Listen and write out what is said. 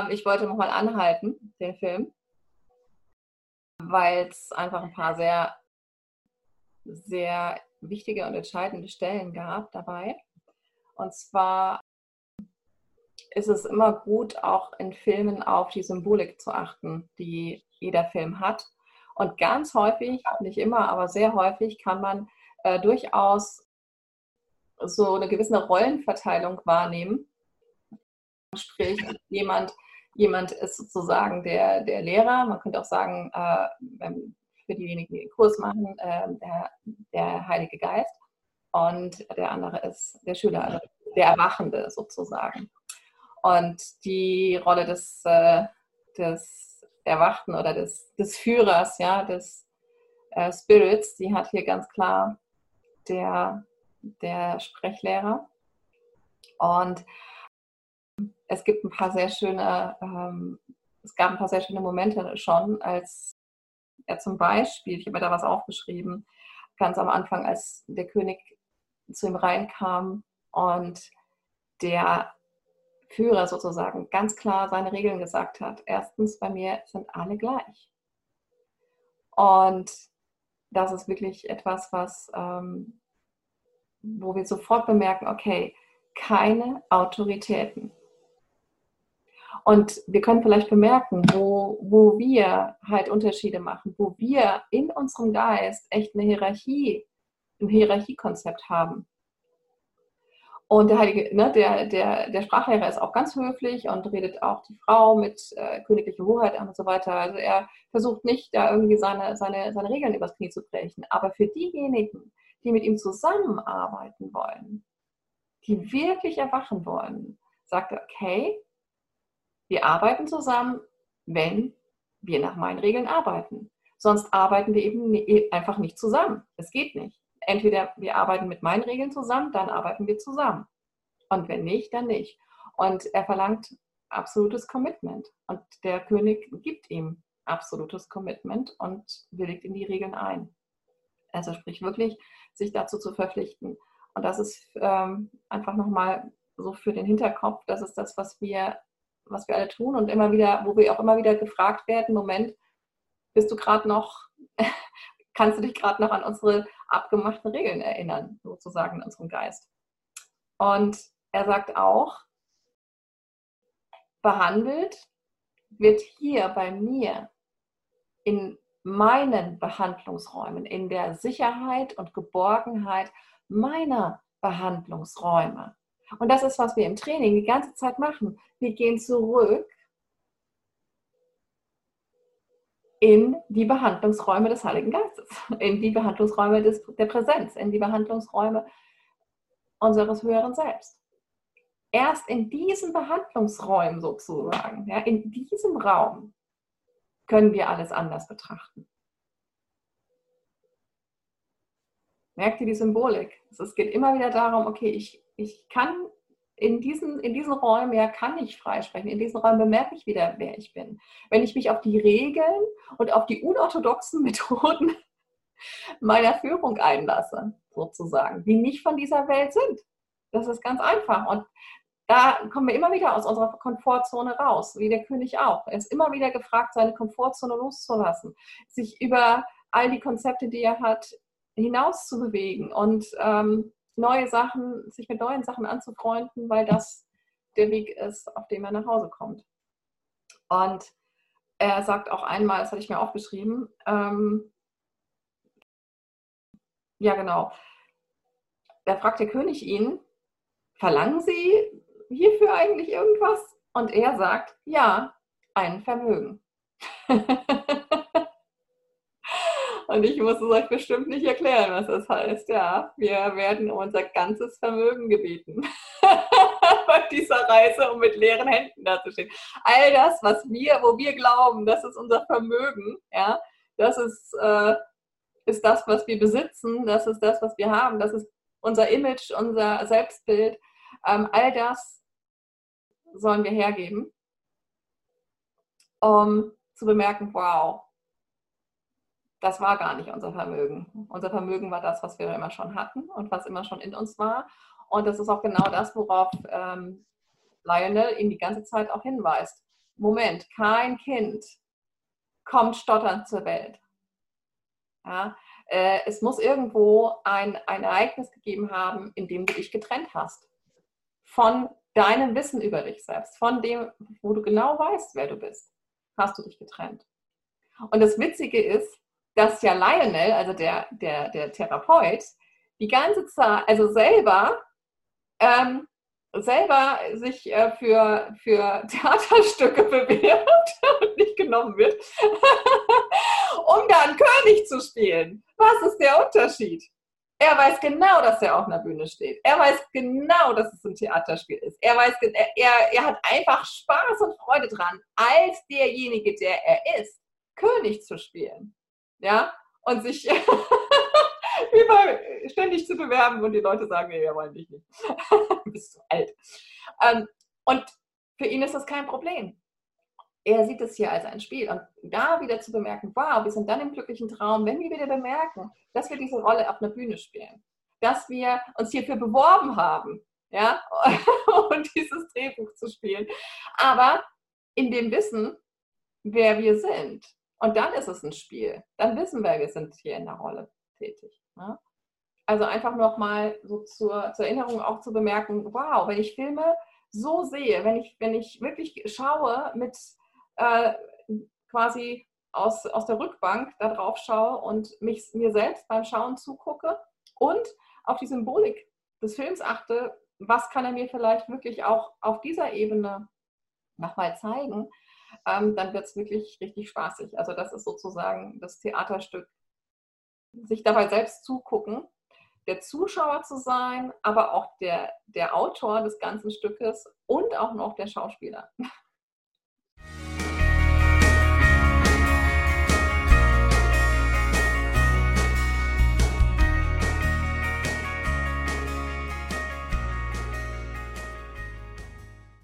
ähm, ich wollte nochmal anhalten, den Film, weil es einfach ein paar sehr, sehr wichtige und entscheidende Stellen gab dabei. Und zwar ist es immer gut, auch in Filmen auf die Symbolik zu achten, die jeder Film hat. Und ganz häufig, nicht immer, aber sehr häufig kann man äh, durchaus so eine gewisse Rollenverteilung wahrnehmen. Sprich, jemand, jemand ist sozusagen der, der Lehrer, man könnte auch sagen, äh, für diejenigen, die den Kurs machen, äh, der, der Heilige Geist. Und der andere ist der Schüler, also der Erwachende sozusagen. Und die Rolle des, äh, des Erwachten oder des, des Führers, ja, des äh, Spirits, die hat hier ganz klar der, der Sprechlehrer. Und es gibt ein paar sehr schöne, ähm, es gab ein paar sehr schöne Momente schon, als er zum Beispiel, ich habe mir da was aufgeschrieben, ganz am Anfang, als der König zu ihm reinkam und der Führer sozusagen ganz klar seine Regeln gesagt hat. Erstens, bei mir sind alle gleich. Und das ist wirklich etwas, was, ähm, wo wir sofort bemerken, okay, keine Autoritäten. Und wir können vielleicht bemerken, wo, wo wir halt Unterschiede machen, wo wir in unserem Geist echt eine Hierarchie, ein Hierarchiekonzept haben. Und der Heilige, ne, der, der, der Sprachlehrer ist auch ganz höflich und redet auch die Frau mit äh, königlicher Hoheit an und so weiter. Also er versucht nicht, da irgendwie seine, seine, seine Regeln übers Knie zu brechen. Aber für diejenigen, die mit ihm zusammenarbeiten wollen, die wirklich erwachen wollen, sagt er, okay, wir arbeiten zusammen, wenn wir nach meinen Regeln arbeiten. Sonst arbeiten wir eben einfach nicht zusammen. Es geht nicht entweder wir arbeiten mit meinen Regeln zusammen, dann arbeiten wir zusammen. Und wenn nicht, dann nicht. Und er verlangt absolutes Commitment. Und der König gibt ihm absolutes Commitment und willigt in die Regeln ein. Also sprich wirklich, sich dazu zu verpflichten. Und das ist ähm, einfach nochmal so für den Hinterkopf, das ist das, was wir, was wir alle tun und immer wieder, wo wir auch immer wieder gefragt werden, Moment, bist du gerade noch kannst du dich gerade noch an unsere abgemachten Regeln erinnern, sozusagen in unserem Geist. Und er sagt auch, behandelt wird hier bei mir in meinen Behandlungsräumen, in der Sicherheit und Geborgenheit meiner Behandlungsräume. Und das ist, was wir im Training die ganze Zeit machen. Wir gehen zurück in die Behandlungsräume des Heiligen Geistes, in die Behandlungsräume des, der Präsenz, in die Behandlungsräume unseres höheren Selbst. Erst in diesen Behandlungsräumen sozusagen, ja, in diesem Raum, können wir alles anders betrachten. Merkt ihr die Symbolik? Es geht immer wieder darum, okay, ich, ich kann in diesen, in diesen Räumen ja kann ich freisprechen. In diesen Räumen bemerke ich wieder, wer ich bin. Wenn ich mich auf die Regeln und auf die unorthodoxen Methoden meiner Führung einlasse, sozusagen, die nicht von dieser Welt sind. Das ist ganz einfach. Und da kommen wir immer wieder aus unserer Komfortzone raus, wie der König auch. Er ist immer wieder gefragt, seine Komfortzone loszulassen, sich über all die Konzepte, die er hat, hinaus zu bewegen und ähm, neue Sachen, sich mit neuen Sachen anzufreunden, weil das der Weg ist, auf dem er nach Hause kommt. Und er sagt auch einmal, das hatte ich mir aufgeschrieben, ähm, ja genau, da fragt der König ihn, verlangen Sie hierfür eigentlich irgendwas? Und er sagt, ja, ein Vermögen. Und ich muss es euch bestimmt nicht erklären, was das heißt. Ja, wir werden unser ganzes Vermögen gebeten. Bei dieser Reise, um mit leeren Händen dazustehen. All das, was wir, wo wir glauben, das ist unser Vermögen, ja, das ist, äh, ist das, was wir besitzen, das ist das, was wir haben, das ist unser Image, unser Selbstbild. Ähm, all das sollen wir hergeben, um zu bemerken, wow, das war gar nicht unser Vermögen. Unser Vermögen war das, was wir immer schon hatten und was immer schon in uns war. Und das ist auch genau das, worauf ähm, Lionel ihn die ganze Zeit auch hinweist. Moment, kein Kind kommt stotternd zur Welt. Ja, äh, es muss irgendwo ein, ein Ereignis gegeben haben, in dem du dich getrennt hast. Von deinem Wissen über dich selbst, von dem, wo du genau weißt, wer du bist, hast du dich getrennt. Und das Witzige ist, dass ja Lionel, also der, der, der Therapeut, die ganze Zeit, also selber, ähm, selber sich äh, für, für Theaterstücke bewirbt und nicht genommen wird, um dann König zu spielen. Was ist der Unterschied? Er weiß genau, dass er auf einer Bühne steht. Er weiß genau, dass es ein Theaterspiel ist. Er, weiß, er, er hat einfach Spaß und Freude dran, als derjenige, der er ist, König zu spielen. Ja, und sich über, ständig zu bewerben und die Leute sagen, nee, wir wollen dich nicht. du bist zu alt. Ähm, und für ihn ist das kein Problem. Er sieht es hier als ein Spiel. Und da wieder zu bemerken, wow, wir sind dann im glücklichen Traum, wenn wir wieder bemerken, dass wir diese Rolle auf einer Bühne spielen. Dass wir uns hierfür beworben haben, ja, und dieses Drehbuch zu spielen. Aber in dem Wissen, wer wir sind. Und dann ist es ein Spiel. Dann wissen wir, wir sind hier in der Rolle tätig. Ne? Also einfach nochmal so zur, zur, Erinnerung auch zu bemerken, wow, wenn ich Filme so sehe, wenn ich, wenn ich wirklich schaue mit äh, quasi aus, aus der Rückbank da drauf schaue und mich, mir selbst beim Schauen zugucke und auf die Symbolik des Films achte, was kann er mir vielleicht wirklich auch auf dieser Ebene nochmal zeigen, ähm, dann wird es wirklich richtig spaßig. Also das ist sozusagen das Theaterstück sich dabei selbst zugucken, der Zuschauer zu sein, aber auch der, der Autor des ganzen Stückes und auch noch der Schauspieler.